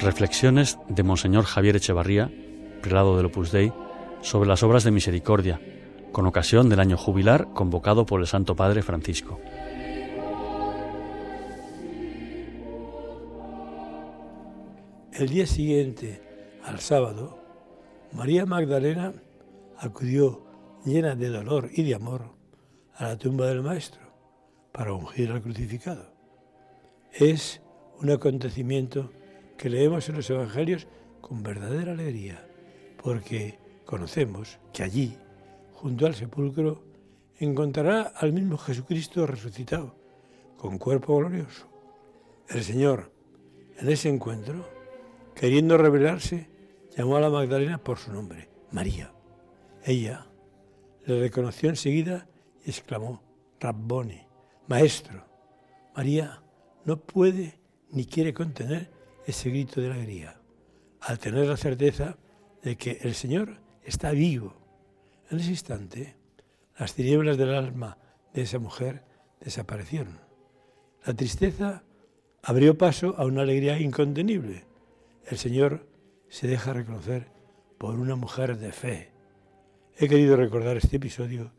Reflexiones de Monseñor Javier Echevarría, prelado del Opus Dei, sobre las obras de misericordia, con ocasión del año jubilar convocado por el Santo Padre Francisco. El día siguiente, al sábado, María Magdalena acudió llena de dolor y de amor a la tumba del Maestro para ungir al crucificado. Es un acontecimiento que leemos en los Evangelios con verdadera alegría, porque conocemos que allí, junto al sepulcro, encontrará al mismo Jesucristo resucitado, con cuerpo glorioso. El Señor, en ese encuentro, queriendo revelarse, llamó a la Magdalena por su nombre, María. Ella le reconoció enseguida y exclamó, Rabboni, maestro. María no puede ni quiere contener ese grito de alegría, al tener la certeza de que el Señor está vivo. En ese instante, las tinieblas del alma de esa mujer desaparecieron. La tristeza abrió paso a una alegría incontenible. El Señor se deja reconocer por una mujer de fe. He querido recordar este episodio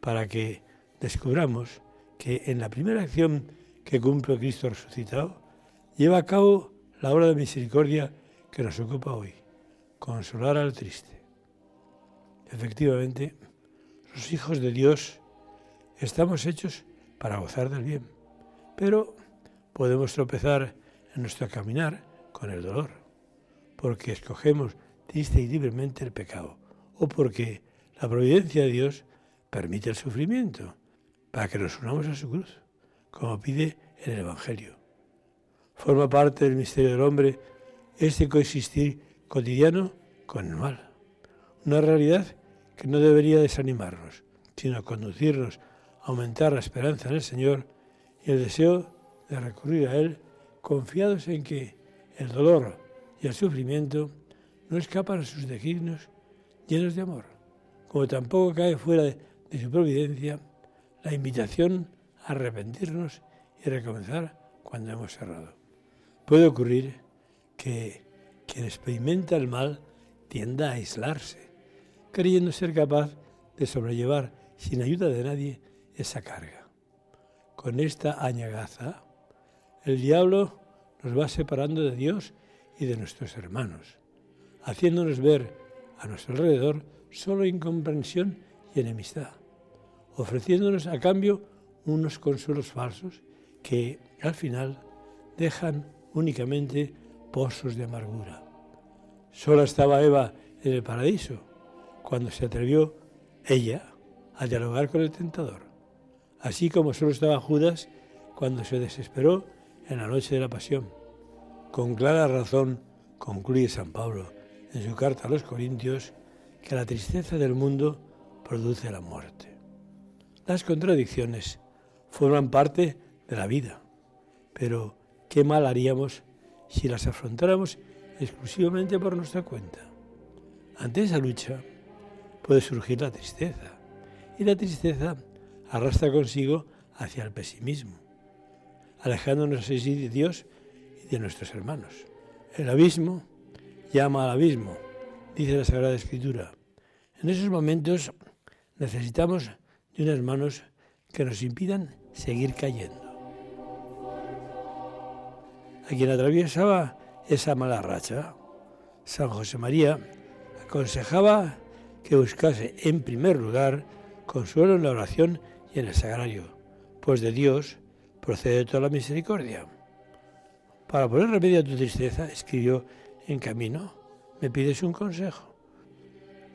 para que descubramos que en la primera acción que cumple Cristo resucitado, lleva a cabo la obra de misericordia que nos ocupa hoy, consolar al triste. Efectivamente, los hijos de Dios estamos hechos para gozar del bien, pero podemos tropezar en nuestro caminar con el dolor, porque escogemos triste y libremente el pecado, o porque la providencia de Dios permite el sufrimiento, para que nos unamos a su cruz, como pide en el Evangelio. Forma parte del misterio del hombre este coexistir cotidiano con el mal. Una realidad que no debería desanimarnos, sino conducirnos a aumentar la esperanza en el Señor y el deseo de recurrir a Él confiados en que el dolor y el sufrimiento no escapan a sus designios llenos de amor, como tampoco cae fuera de, su providencia la invitación a arrepentirnos y recomenzar cuando hemos cerrado. Puede ocurrir que quien experimenta el mal tienda a aislarse, creyendo ser capaz de sobrellevar sin ayuda de nadie esa carga. Con esta añagaza, el diablo nos va separando de Dios y de nuestros hermanos, haciéndonos ver a nuestro alrededor solo incomprensión y enemistad, ofreciéndonos a cambio unos consuelos falsos que al final dejan únicamente pozos de amargura. Sola estaba Eva en el paraíso cuando se atrevió ella a dialogar con el tentador, así como solo estaba Judas cuando se desesperó en la noche de la pasión. Con clara razón concluye San Pablo en su carta a los Corintios que la tristeza del mundo produce la muerte. Las contradicciones forman parte de la vida, pero qué mal haríamos si las afrontáramos exclusivamente por nuestra cuenta. Ante esa lucha puede surgir la tristeza y la tristeza arrastra consigo hacia el pesimismo, alejándonos así de Dios y de nuestros hermanos. El abismo llama al abismo, dice la Sagrada Escritura. En esos momentos necesitamos de unas manos que nos impidan seguir cayendo a quien atravesaba esa mala racha. San José María aconsejaba que buscase en primer lugar consuelo en la oración y en el sagrario, pues de Dios procede toda la misericordia. Para poner remedio a tu tristeza, escribió en camino, me pides un consejo.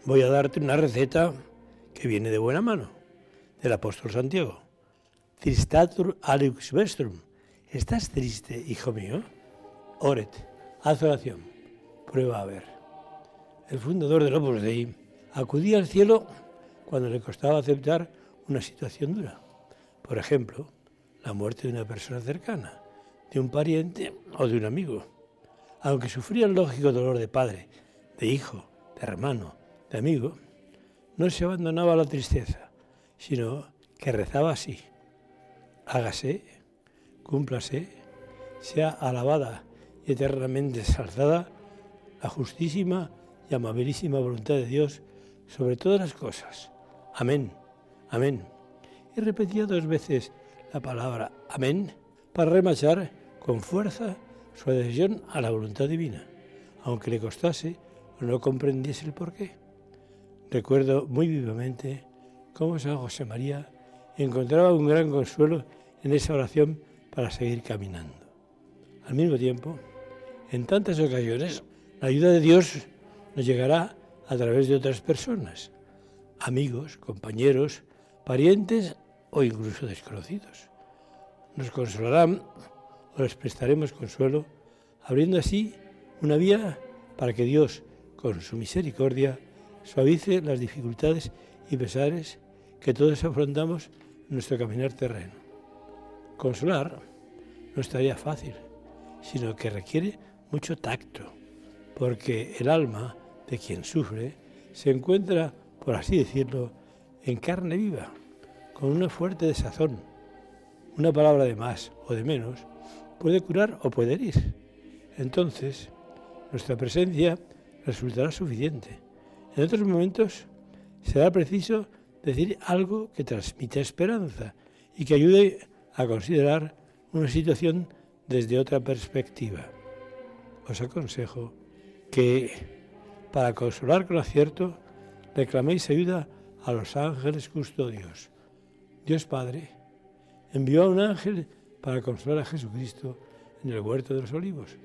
Voy a darte una receta que viene de buena mano, del apóstol Santiago. Tristatur alux vestrum, ¿Estás triste, hijo mío? Oret, haz oración, prueba a ver. El fundador del Opus Dei acudía al cielo cuando le costaba aceptar una situación dura. Por ejemplo, la muerte de una persona cercana, de un pariente o de un amigo. Aunque sufría el lógico dolor de padre, de hijo, de hermano, de amigo, no se abandonaba a la tristeza, sino que rezaba así. Hágase cúmplase, sea alabada eternamente exaltada la justísima y amabilísima voluntad de Dios sobre todas las cosas. Amén, amén. Y repetía dos veces la palabra amén para remachar con fuerza su adhesión a la voluntad divina, aunque le costase o no comprendiese el porqué. Recuerdo muy vivamente cómo San José María encontraba un gran consuelo en esa oración para seguir caminando. Al mismo tiempo, en tantas ocasiones, la ayuda de Dios nos llegará a través de otras personas, amigos, compañeros, parientes o incluso desconocidos. Nos consolarán o les prestaremos consuelo, abriendo así una vía para que Dios, con su misericordia, suavice las dificultades y pesares que todos afrontamos en nuestro caminar terreno. Consolar no es tarea fácil, sino que requiere mucho tacto, porque el alma de quien sufre se encuentra, por así decirlo, en carne viva, con una fuerte desazón. Una palabra de más o de menos puede curar o puede herir. Entonces, nuestra presencia resultará suficiente. En otros momentos será preciso decir algo que transmita esperanza y que ayude a considerar una situación desde otra perspectiva. Os aconsejo que, para consolar con acierto, reclaméis ayuda a los ángeles custodios. Dios Padre envió a un ángel para consolar a Jesucristo en el huerto de los olivos,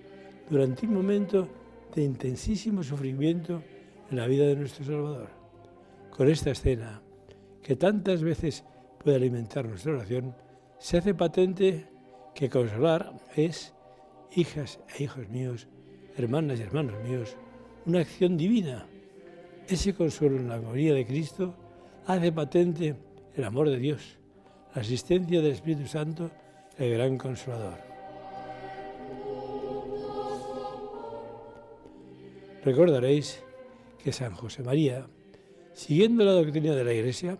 durante un momento de intensísimo sufrimiento en la vida de nuestro Salvador. Con esta escena, que tantas veces puede alimentar nuestra oración, se hace patente que consolar es, hijas e hijos míos, hermanas y hermanos míos, una acción divina. Ese consuelo en la gloria de Cristo hace patente el amor de Dios, la asistencia del Espíritu Santo, el gran consolador. Recordaréis que San José María, siguiendo la doctrina de la Iglesia,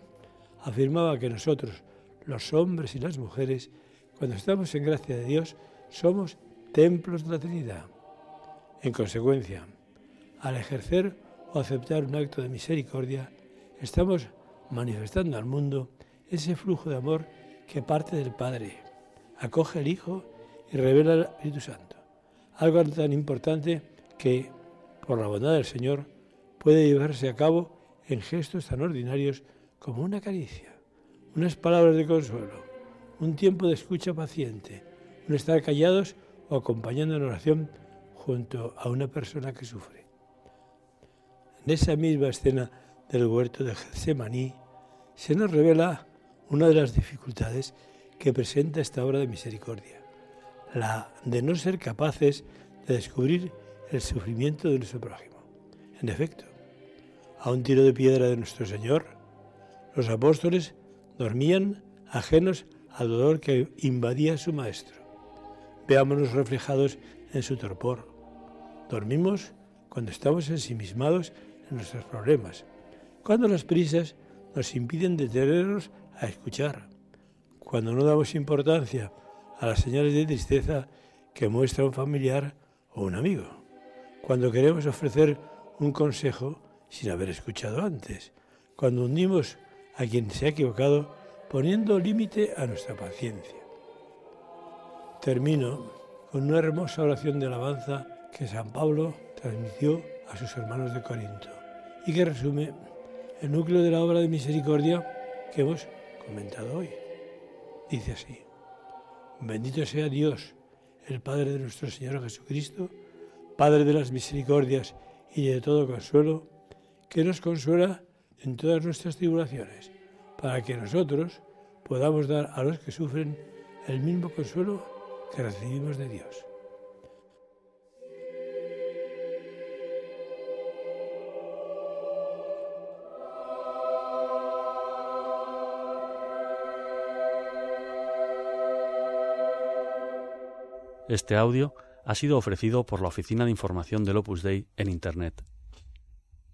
afirmaba que nosotros, los hombres y las mujeres, cuando estamos en gracia de Dios, somos templos de la Trinidad. En consecuencia, al ejercer o aceptar un acto de misericordia, estamos manifestando al mundo ese flujo de amor que parte del Padre, acoge al Hijo y revela al Espíritu Santo. Algo tan importante que, por la bondad del Señor, puede llevarse a cabo en gestos tan ordinarios como una caricia, unas palabras de consuelo, un tiempo de escucha paciente, un estar callados o acompañando en oración junto a una persona que sufre. En esa misma escena del huerto de Getsemaní se nos revela una de las dificultades que presenta esta obra de misericordia, la de no ser capaces de descubrir el sufrimiento de nuestro prójimo. En efecto, a un tiro de piedra de nuestro Señor, los apóstoles dormían ajenos al dolor que invadía a su Maestro. Veámonos reflejados en su torpor. Dormimos cuando estamos ensimismados en nuestros problemas, cuando las prisas nos impiden detenernos a escuchar, cuando no damos importancia a las señales de tristeza que muestra un familiar o un amigo, cuando queremos ofrecer un consejo sin haber escuchado antes, cuando hundimos a quien se ha equivocado poniendo límite a nuestra paciencia. Termino con una hermosa oración de alabanza que San Pablo transmitió a sus hermanos de Corinto y que resume el núcleo de la obra de misericordia que hemos comentado hoy. Dice así, bendito sea Dios, el Padre de nuestro Señor Jesucristo, Padre de las misericordias y de todo consuelo, que nos consuela en todas nuestras tribulaciones, para que nosotros podamos dar a los que sufren el mismo consuelo que recibimos de Dios. Este audio ha sido ofrecido por la Oficina de Información del Opus Dei en Internet